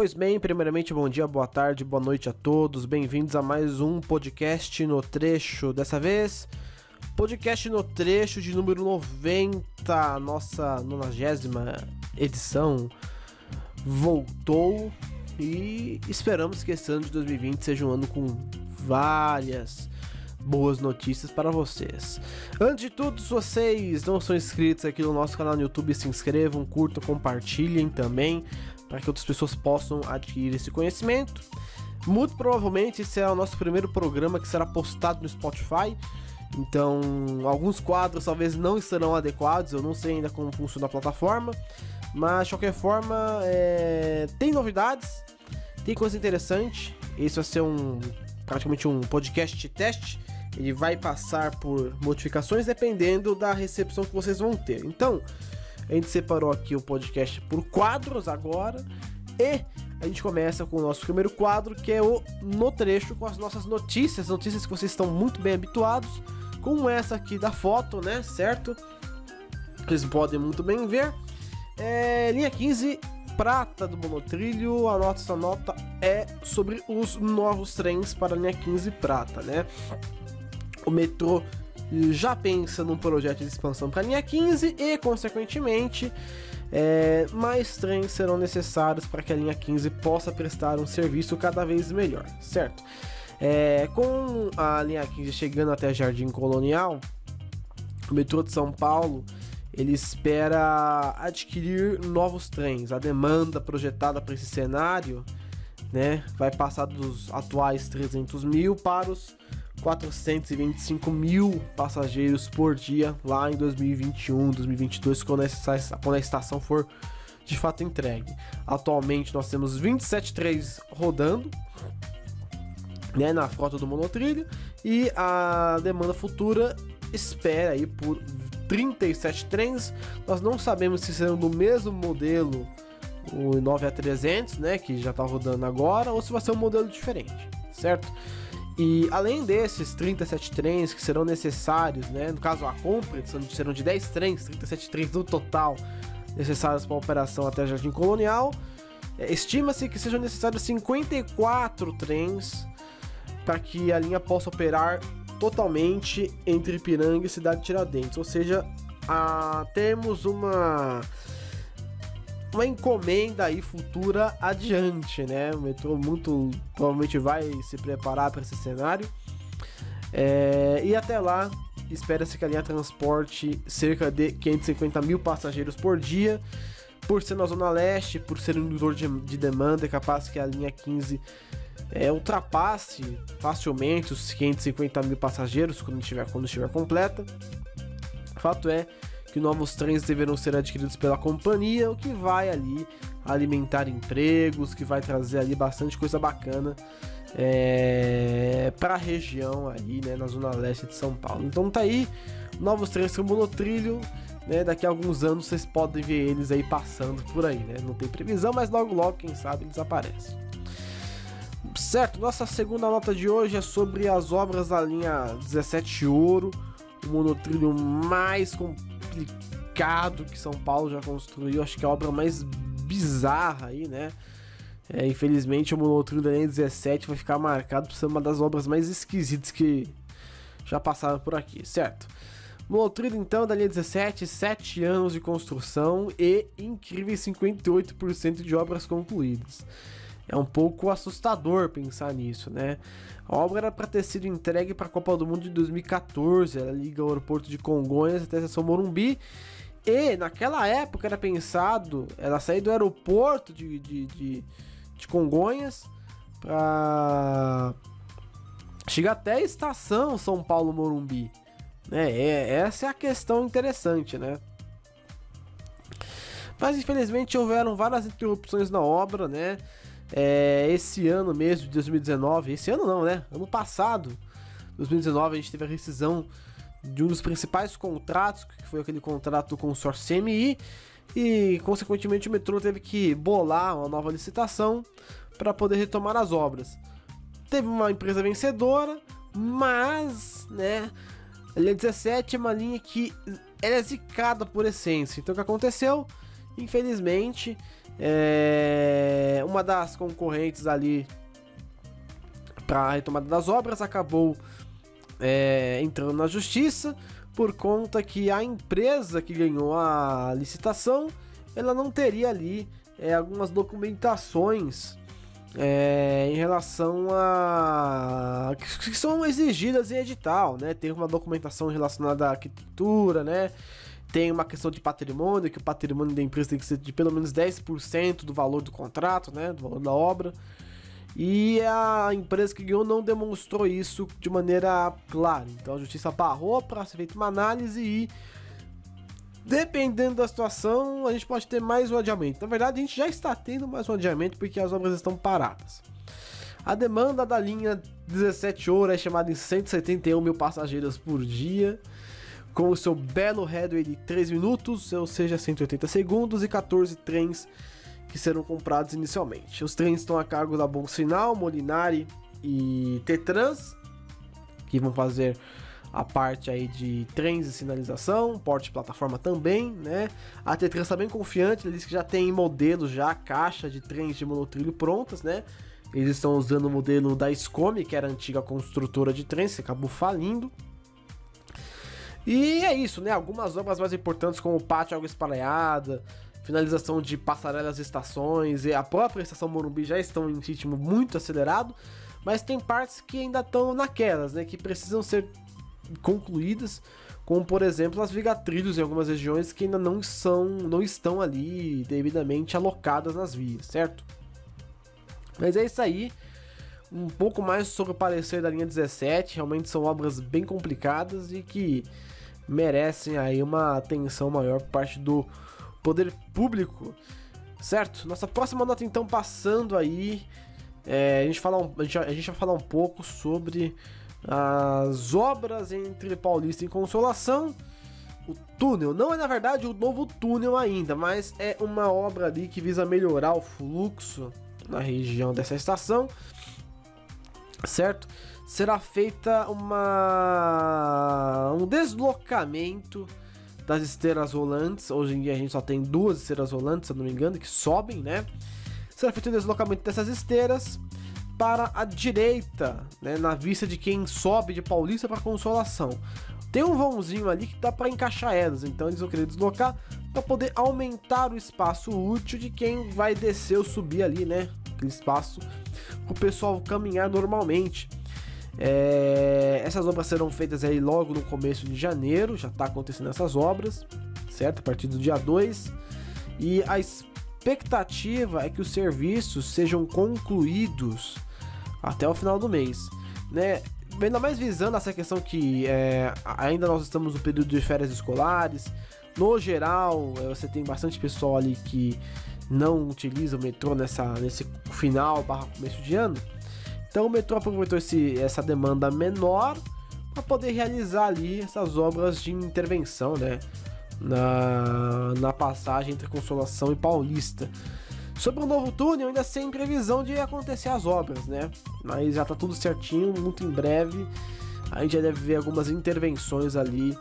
Pois bem, primeiramente, bom dia, boa tarde, boa noite a todos. Bem-vindos a mais um podcast no trecho. Dessa vez, podcast no trecho de número 90, nossa 90 edição voltou e esperamos que esse ano de 2020 seja um ano com várias boas notícias para vocês. Antes de tudo, se vocês não são inscritos aqui no nosso canal no YouTube, se inscrevam, curtam, compartilhem também para que outras pessoas possam adquirir esse conhecimento. Muito provavelmente esse é o nosso primeiro programa que será postado no Spotify. Então, alguns quadros talvez não estarão adequados, eu não sei ainda como funciona a plataforma, mas de qualquer forma, é... tem novidades, tem coisa interessante. Esse vai ser um praticamente um podcast teste. Ele vai passar por modificações dependendo da recepção que vocês vão ter. Então, a gente separou aqui o podcast por quadros agora e a gente começa com o nosso primeiro quadro, que é o No Trecho, com as nossas notícias, notícias que vocês estão muito bem habituados, como essa aqui da foto, né, certo? Vocês podem muito bem ver. É, linha 15, prata do monotrilho, a nossa nota é sobre os novos trens para a linha 15 prata, né? O metrô já pensa num projeto de expansão para a linha 15 e, consequentemente, é, mais trens serão necessários para que a linha 15 possa prestar um serviço cada vez melhor, certo? É, com a linha 15 chegando até Jardim Colonial, o metrô de São Paulo ele espera adquirir novos trens. A demanda projetada para esse cenário né, vai passar dos atuais 300 mil para os 425 mil passageiros por dia lá em 2021, 2022, quando, essa, quando a estação for de fato entregue. Atualmente nós temos 27 trens rodando né, na frota do monotrilho e a demanda futura espera aí por 37 trens. Nós não sabemos se serão do mesmo modelo o 9A300, né, que já está rodando agora, ou se vai ser um modelo diferente, certo? E além desses 37 trens que serão necessários, né, no caso a compra, serão de 10 trens, 37 trens no total necessários para a operação até Jardim Colonial, é, estima-se que sejam necessários 54 trens para que a linha possa operar totalmente entre Ipiranga e Cidade Tiradentes, ou seja, a, temos uma uma encomenda aí futura adiante, né? O metrô muito provavelmente vai se preparar para esse cenário. É, e até lá, espera-se que a linha transporte cerca de 550 mil passageiros por dia. Por ser na Zona Leste, por ser um indutor de, de demanda, é capaz que a linha 15 é, ultrapasse facilmente os 550 mil passageiros quando estiver, quando estiver completa. Fato é que novos trens deverão ser adquiridos pela companhia, o que vai ali alimentar empregos, que vai trazer ali bastante coisa bacana é, para a região ali, né, na zona leste de São Paulo. Então tá aí, novos trens com monotrilho, né, daqui a alguns anos vocês podem ver eles aí passando por aí, né, não tem previsão, mas logo logo, quem sabe, eles aparecem. Certo, nossa segunda nota de hoje é sobre as obras da linha 17 Ouro, o monotrilho mais completo complicado que São Paulo já construiu. Acho que é a obra mais bizarra aí, né? É, infelizmente, o monotrilho da N17 vai ficar marcado por ser uma das obras mais esquisitas que já passaram por aqui, certo? Monotrilho, então, da linha 17, 7 anos de construção e incríveis 58% de obras concluídas. É um pouco assustador pensar nisso, né? A obra era para ter sido entregue para a Copa do Mundo de 2014. Ela liga o aeroporto de Congonhas até a estação Morumbi. E naquela época era pensado ela sair do aeroporto de, de, de, de Congonhas para chegar até a estação São Paulo Morumbi. Né? É, essa é a questão interessante, né? Mas infelizmente houveram várias interrupções na obra, né? É, esse ano mesmo, de 2019, esse ano não, né? Ano passado, 2019, a gente teve a rescisão de um dos principais contratos, que foi aquele contrato do consórcio CMI, e consequentemente o metrô teve que bolar uma nova licitação para poder retomar as obras. Teve uma empresa vencedora, mas, né, a linha 17 é uma linha que é zicada por essência. Então o que aconteceu? Infelizmente, É, uma das concorrentes ali para a retomada das obras acabou é, entrando na justiça por conta que a empresa que ganhou a licitação ela não teria ali é, algumas documentações é, em relação a que, são exigidas em edital, né? Tem uma documentação relacionada à arquitetura, né? Tem uma questão de patrimônio, que o patrimônio da empresa tem que ser de pelo menos 10% do valor do contrato, né? Do valor da obra. E a empresa que ganhou não demonstrou isso de maneira clara. Então a justiça barrou para ser feita uma análise e Dependendo da situação, a gente pode ter mais um adiamento. Na verdade, a gente já está tendo mais um adiamento porque as obras estão paradas. A demanda da linha 17 horas é chamada em 171 mil passageiros por dia, com o seu belo headway de 3 minutos, ou seja, 180 segundos, e 14 trens que serão comprados inicialmente. Os trens estão a cargo da Bom Sinal, Molinari e Tetrans, que vão fazer a parte aí de trens e sinalização, porte de plataforma também, né? A Tetrans está bem confiante, ele diz que já tem modelos, já caixa de trens de monotrilho prontas, né? Eles estão usando o modelo da Scome, que era a antiga construtora de trens, que acabou falindo. E é isso, né? Algumas obras mais importantes, como o pátio água espalhada, finalização de passarelas e estações, e a própria estação Morumbi já estão em ritmo muito acelerado, mas tem partes que ainda estão naquelas, né? Que precisam ser concluídas, como por exemplo as vigatrilhos em algumas regiões que ainda não são, não estão ali devidamente alocadas nas vias, certo? Mas é isso aí. Um pouco mais sobre o parecer da linha 17, realmente são obras bem complicadas e que merecem aí uma atenção maior por parte do poder público, certo? Nossa próxima nota então passando aí, é, a, gente fala um, a, gente, a gente vai falar um pouco sobre as obras entre Paulista e Consolação. O túnel não é na verdade o novo túnel ainda, mas é uma obra ali que visa melhorar o fluxo na região dessa estação, certo? Será feita uma um deslocamento das esteiras rolantes. Hoje em dia a gente só tem duas esteiras rolantes, se eu não me engano, que sobem, né? Será feito o um deslocamento dessas esteiras para a direita, né, na vista de quem sobe de Paulista para Consolação. Tem um vãozinho ali que dá para encaixar elas, então eles vão querer deslocar para poder aumentar o espaço útil de quem vai descer ou subir ali, né? Aquele espaço para o pessoal caminhar normalmente. É, essas obras serão feitas aí logo no começo de janeiro, já está acontecendo essas obras, certo? A partir do dia 2. E a expectativa é que os serviços sejam concluídos até o final do mês, né? Ainda mais visando essa questão que é, ainda nós estamos no período de férias escolares. No geral, é, você tem bastante pessoal ali que não utiliza o metrô nessa, nesse final barra começo de ano. Então o metrô aproveitou esse, essa demanda menor para poder realizar ali essas obras de intervenção, né? Na, na passagem entre Consolação e Paulista. Sobre o novo túnel, ainda sem previsão de acontecer as obras, né? Mas já tá tudo certinho, muito em breve. A gente já deve ver algumas intervenções ali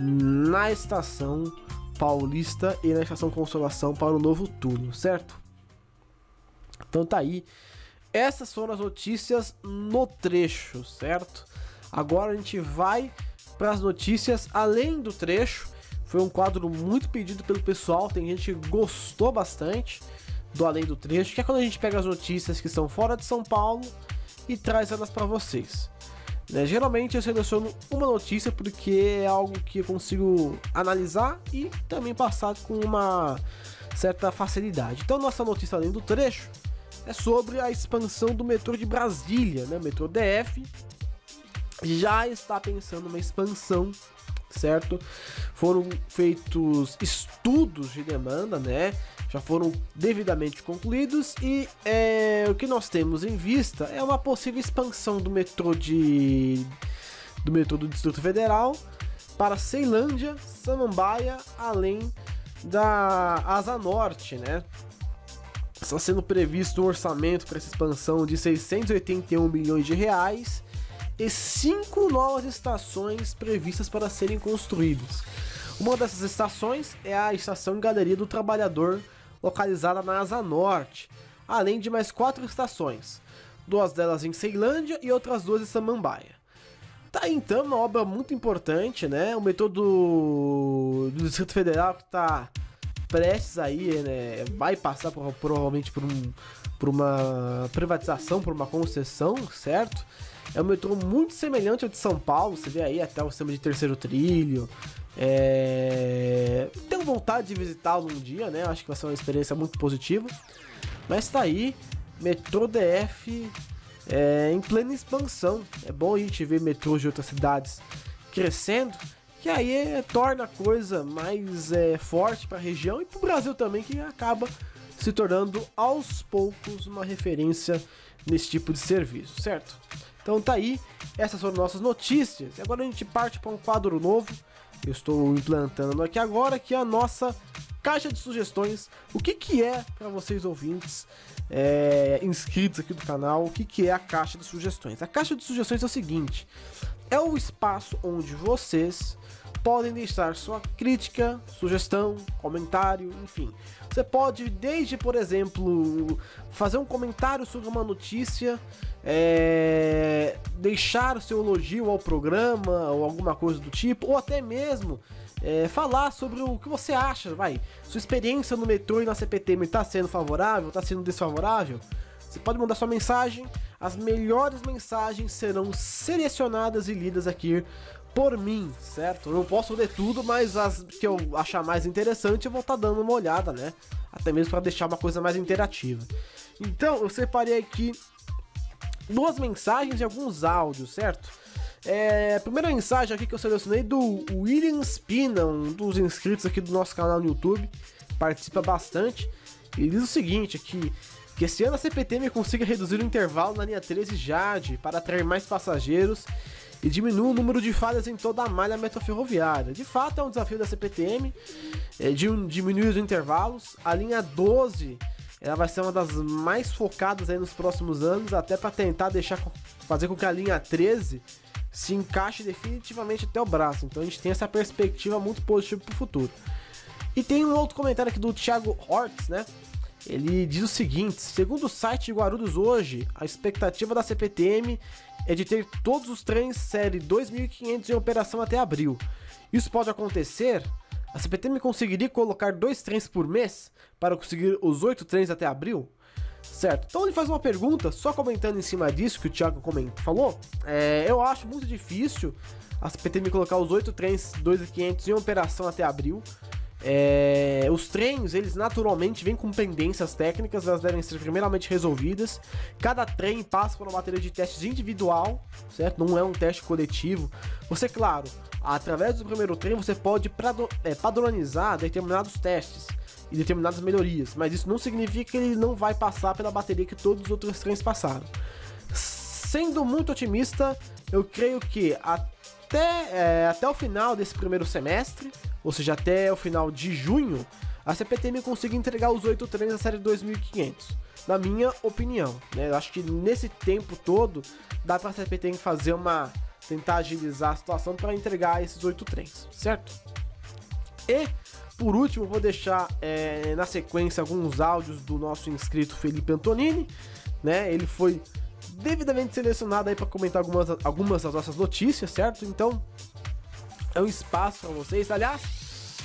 na estação Paulista e na estação Consolação para o novo túnel, certo? Então tá aí. Essas foram as notícias no trecho, certo? Agora a gente vai para as notícias além do trecho. Foi um quadro muito pedido pelo pessoal, tem gente que gostou bastante do Além do Trecho, que é quando a gente pega as notícias que são fora de São Paulo e traz elas para vocês. Né? Geralmente eu seleciono uma notícia porque é algo que eu consigo analisar e também passar com uma certa facilidade. Então, nossa notícia além do trecho é sobre a expansão do metrô de Brasília, né? metrô DF já está pensando uma expansão certo? Foram feitos estudos de demanda, né? Já foram devidamente concluídos e é, o que nós temos em vista é uma possível expansão do metrô de do metrô do Distrito Federal para Ceilândia, Samambaia, além da Asa Norte, né? Está sendo previsto um orçamento para essa expansão de 681 milhões de reais e cinco novas estações previstas para serem construídas. Uma dessas estações é a Estação Galeria do Trabalhador, localizada na Asa Norte, além de mais quatro estações, duas delas em Ceilândia e outras duas em Samambaia. Tá então uma obra muito importante, né? O metrô do, do Distrito Federal que está prestes aí, né? Vai passar por, provavelmente por, um, por uma privatização, por uma concessão, certo? É um metrô muito semelhante ao de São Paulo, você vê aí até o sistema de terceiro trilho. É... Tenho vontade de visitá-lo um dia, né? Acho que vai ser uma experiência muito positiva. Mas tá aí, metrô DF é, em plena expansão. É bom a gente ver metrôs de outras cidades crescendo, que aí é, torna a coisa mais é, forte para a região e para o Brasil também, que acaba se tornando aos poucos uma referência nesse tipo de serviço, certo? Então tá aí, essas foram nossas notícias. E agora a gente parte para um quadro novo. Eu estou implantando aqui agora, que é a nossa caixa de sugestões. O que, que é para vocês ouvintes é, inscritos aqui do canal? O que, que é a caixa de sugestões? A caixa de sugestões é o seguinte: é o espaço onde vocês podem deixar sua crítica, sugestão, comentário, enfim. Você pode, desde, por exemplo, fazer um comentário sobre uma notícia, é, deixar o seu elogio ao programa ou alguma coisa do tipo, ou até mesmo é, falar sobre o que você acha, vai. Sua experiência no metrô e na CPTM está sendo favorável, está sendo desfavorável? Você pode mandar sua mensagem, as melhores mensagens serão selecionadas e lidas aqui por mim, certo? Eu não posso ler tudo, mas as que eu achar mais interessante eu vou estar tá dando uma olhada, né? Até mesmo para deixar uma coisa mais interativa. Então, eu separei aqui duas mensagens e alguns áudios, certo? É, primeira mensagem aqui que eu selecionei do William Spina, um dos inscritos aqui do nosso canal no YouTube, participa bastante. Ele diz o seguinte aqui, que esse ano a CPTM consiga reduzir o intervalo na linha 13 Jade para atrair mais passageiros e diminuir o número de falhas em toda a malha metroferroviária. De fato, é um desafio da CPTM é, de diminuir os intervalos. A linha 12 ela vai ser uma das mais focadas aí nos próximos anos, até para tentar deixar fazer com que a linha 13 se encaixe definitivamente até o braço. Então a gente tem essa perspectiva muito positiva para o futuro. E tem um outro comentário aqui do Thiago Hortz, né? Ele diz o seguinte: segundo o site Guarulhos hoje, a expectativa da CPTM é de ter todos os trens série 2500 em operação até abril. Isso pode acontecer? A CPTM conseguiria colocar dois trens por mês para conseguir os oito trens até abril? Certo. Então ele faz uma pergunta, só comentando em cima disso que o Thiago comentou, falou. É, eu acho muito difícil a CPTM colocar os oito trens 2.500 em operação até abril. É, os trens, eles naturalmente vêm com pendências técnicas, elas devem ser primeiramente resolvidas. Cada trem passa por uma bateria de testes individual, certo? Não é um teste coletivo. Você, claro, através do primeiro trem, você pode é, padronizar determinados testes e determinadas melhorias, mas isso não significa que ele não vai passar pela bateria que todos os outros trens passaram. Sendo muito otimista, eu creio que até, é, até o final desse primeiro semestre, ou seja, até o final de junho, a CPTM consiga entregar os oito trens da série 2500. Na minha opinião, né? Eu acho que nesse tempo todo dá para a CPTM fazer uma tentar agilizar a situação para entregar esses oito trens, certo? E por último, vou deixar é, na sequência alguns áudios do nosso inscrito Felipe Antonini, né? Ele foi devidamente selecionado aí para comentar algumas, algumas das nossas notícias, certo? Então, é um espaço para vocês. Aliás,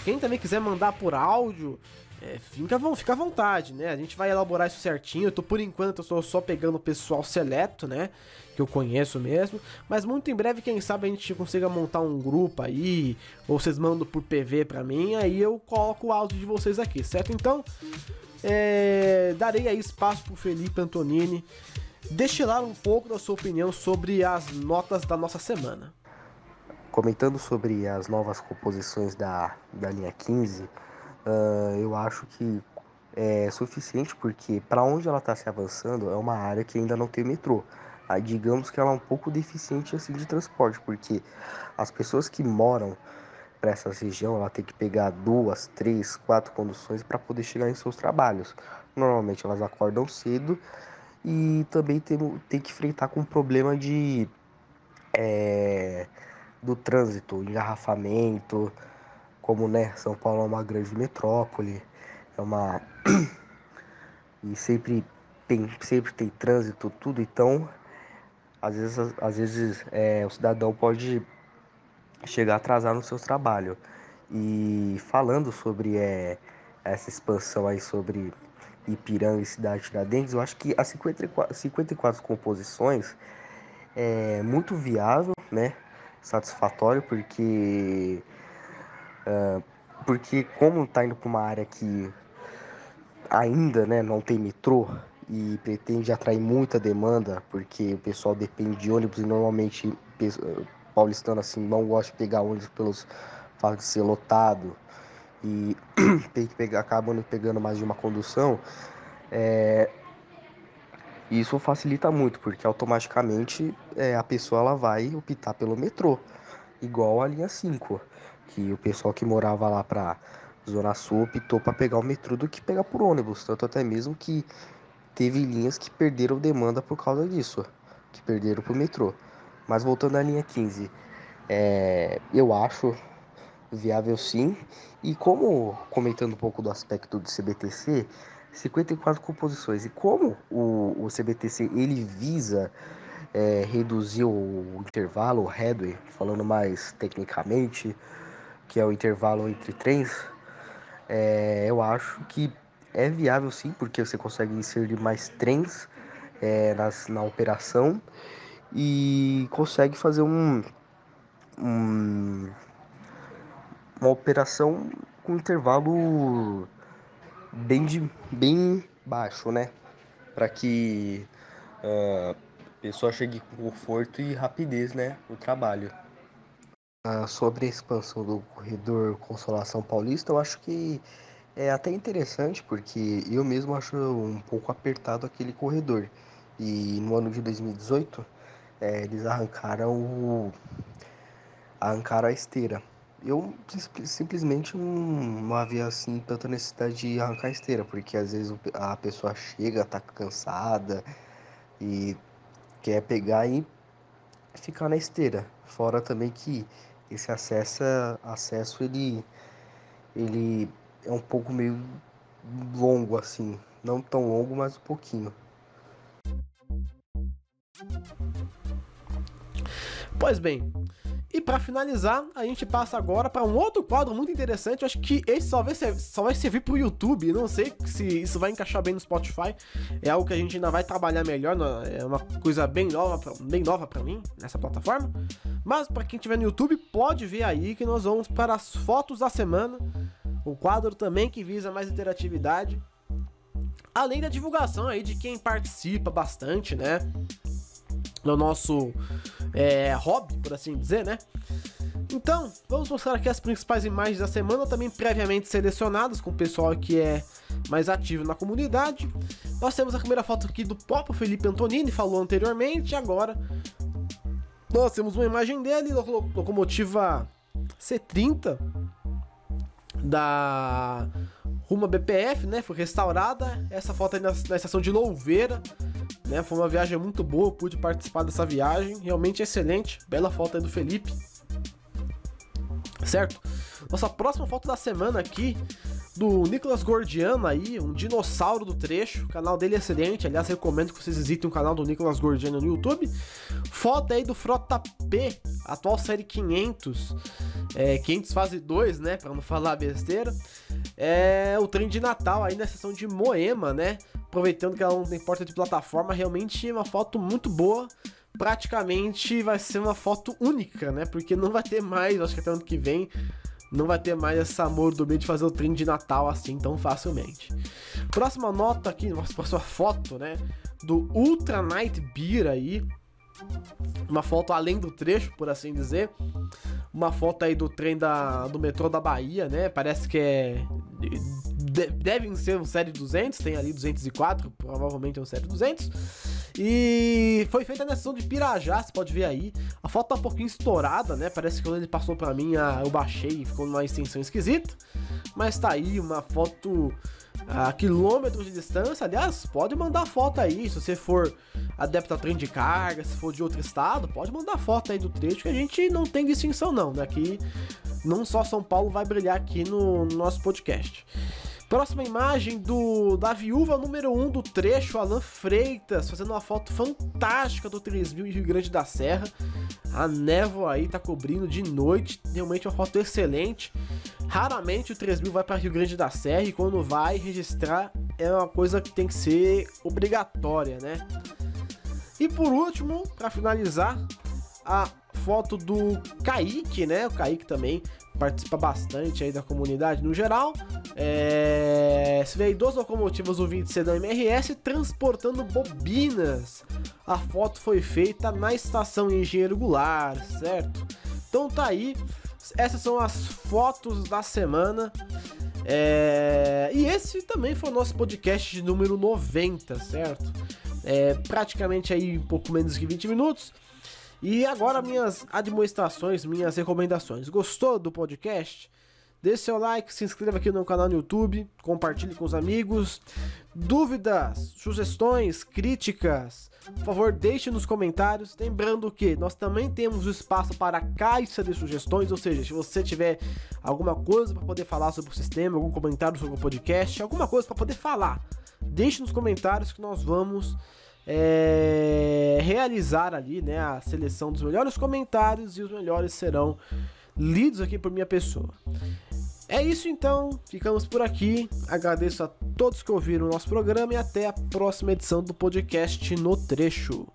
quem também quiser mandar por áudio, é, fica, fica à vontade, né? A gente vai elaborar isso certinho. Eu tô, por enquanto, eu estou só pegando o pessoal seleto, né? Que eu conheço mesmo. Mas muito em breve, quem sabe, a gente consiga montar um grupo aí. Ou vocês mandam por PV pra mim. Aí eu coloco o áudio de vocês aqui, certo? Então, é, darei aí espaço pro Felipe Antonini destilar um pouco da sua opinião sobre as notas da nossa semana. Comentando sobre as novas composições da, da linha 15, uh, eu acho que é suficiente porque para onde ela está se avançando é uma área que ainda não tem metrô. Aí digamos que ela é um pouco deficiente assim de transporte, porque as pessoas que moram para essa região, ela tem que pegar duas, três, quatro conduções para poder chegar em seus trabalhos. Normalmente elas acordam cedo e também tem, tem que enfrentar com o problema de é, do trânsito, engarrafamento, como né, São Paulo é uma grande metrópole, é uma e sempre tem, sempre tem trânsito, tudo, então às vezes, às vezes é, o cidadão pode chegar atrasado no seu trabalho. E falando sobre é, essa expansão aí sobre Ipiranga e Cidade Tiradentes, eu acho que as 54, 54 composições é muito viável, né? Satisfatório, porque uh, porque como está indo para uma área que ainda né, não tem metrô e pretende atrair muita demanda, porque o pessoal depende de ônibus e normalmente paulistano assim não gosta de pegar ônibus pelos fato de ser lotado e tem que pegar, acabam pegando mais de uma condução, é, isso facilita muito, porque automaticamente é, a pessoa ela vai optar pelo metrô, igual a linha 5 que o pessoal que morava lá pra Zona Sul optou para pegar o metrô do que pegar por ônibus. Tanto até mesmo que teve linhas que perderam demanda por causa disso, que perderam pro metrô. Mas voltando à linha 15, é, eu acho viável sim. E como, comentando um pouco do aspecto do CBTC, 54 composições. E como o, o CBTC ele visa é, reduzir o intervalo, o headway, falando mais tecnicamente, que é o intervalo entre trens, é, eu acho que é viável sim, porque você consegue inserir mais trens é, nas, na operação e consegue fazer um, um uma operação com intervalo bem, de, bem baixo, né? Para que uh, a pessoa chegue com conforto e rapidez né, no trabalho. Ah, sobre a expansão do corredor Consolação Paulista, eu acho que é até interessante, porque eu mesmo acho um pouco apertado aquele corredor. E no ano de 2018, é, eles arrancaram o, arrancaram a esteira. Eu simplesmente não, havia assim tanta necessidade de arrancar a esteira, porque às vezes a pessoa chega, tá cansada e quer pegar e ficar na esteira. Fora também que esse acesso, acesso ele, ele é um pouco meio longo assim, não tão longo, mas um pouquinho. Pois bem, e para finalizar, a gente passa agora para um outro quadro muito interessante. Eu acho que esse só vai, ser, só vai servir pro YouTube. Não sei se isso vai encaixar bem no Spotify. É algo que a gente ainda vai trabalhar melhor. É uma coisa bem nova, bem nova para mim nessa plataforma. Mas para quem estiver no YouTube, pode ver aí que nós vamos para as fotos da semana. O quadro também que visa mais interatividade. Além da divulgação aí de quem participa bastante, né? No nosso é, hobby, por assim dizer, né? Então, vamos mostrar aqui as principais imagens da semana, também previamente selecionadas com o pessoal que é mais ativo na comunidade. Nós temos a primeira foto aqui do próprio Felipe Antonini, falou anteriormente, agora nós temos uma imagem dele, locomotiva C30 da Ruma BPF, né? Foi restaurada. Essa foto aí na, na estação de Louveira. Né? Foi uma viagem muito boa, pude participar dessa viagem, realmente excelente. Bela foto aí do Felipe. Certo? Nossa próxima foto da semana aqui do Nicolas Gordiano aí, um dinossauro do trecho. O canal dele é excelente, aliás, recomendo que vocês visitem o canal do Nicolas Gordiano no YouTube. Foto aí do Frota P, atual série 500, é, 500 fase 2, né, para não falar besteira. É o trem de Natal aí na seção de Moema, né? Aproveitando que ela não tem porta de plataforma, realmente é uma foto muito boa praticamente vai ser uma foto única, né? Porque não vai ter mais, acho que até ano que vem, não vai ter mais essa mordomia de fazer o trem de Natal assim tão facilmente. Próxima nota aqui, próxima foto, né? Do Ultra Night Beer aí. Uma foto além do trecho, por assim dizer. Uma foto aí do trem da, do metrô da Bahia, né? Parece que é. De, devem ser um série 200, tem ali 204, provavelmente é um série 200. E foi feita na sessão de Pirajá, você pode ver aí. A foto tá um pouquinho estourada, né? Parece que quando ele passou pra mim, eu baixei e ficou numa extensão esquisita. Mas tá aí uma foto a quilômetros de distância. Aliás, pode mandar foto aí. Se você for adepto a trem de carga, se for de outro estado, pode mandar foto aí do trecho que a gente não tem distinção, não. Daqui, né? não só São Paulo vai brilhar aqui no, no nosso podcast. Próxima imagem do da viúva número 1 um do trecho, Alan Freitas, fazendo uma foto fantástica do 3000 em Rio Grande da Serra. A névoa aí tá cobrindo de noite, realmente uma foto excelente. Raramente o 3000 vai para Rio Grande da Serra e quando vai registrar é uma coisa que tem que ser obrigatória, né? E por último, para finalizar, a foto do Kaique, né? O Kaique também participa bastante aí da comunidade no geral. É... Se vê aí duas locomotivas do 20C da MRS transportando bobinas. A foto foi feita na estação Engenheiro Goulart, certo? Então tá aí. Essas são as fotos da semana. É... E esse também foi o nosso podcast de número 90, certo? É, praticamente aí um pouco menos que 20 minutos. E agora minhas administrações, minhas recomendações. Gostou do podcast? Deixe seu like, se inscreva aqui no canal no YouTube, compartilhe com os amigos. Dúvidas, sugestões, críticas, por favor, deixe nos comentários. Lembrando que nós também temos espaço para caixa de sugestões, ou seja, se você tiver alguma coisa para poder falar sobre o sistema, algum comentário sobre o podcast, alguma coisa para poder falar, deixe nos comentários que nós vamos é, realizar ali né, a seleção dos melhores comentários e os melhores serão lidos aqui por minha pessoa. É isso então, ficamos por aqui. Agradeço a todos que ouviram o nosso programa e até a próxima edição do podcast No Trecho.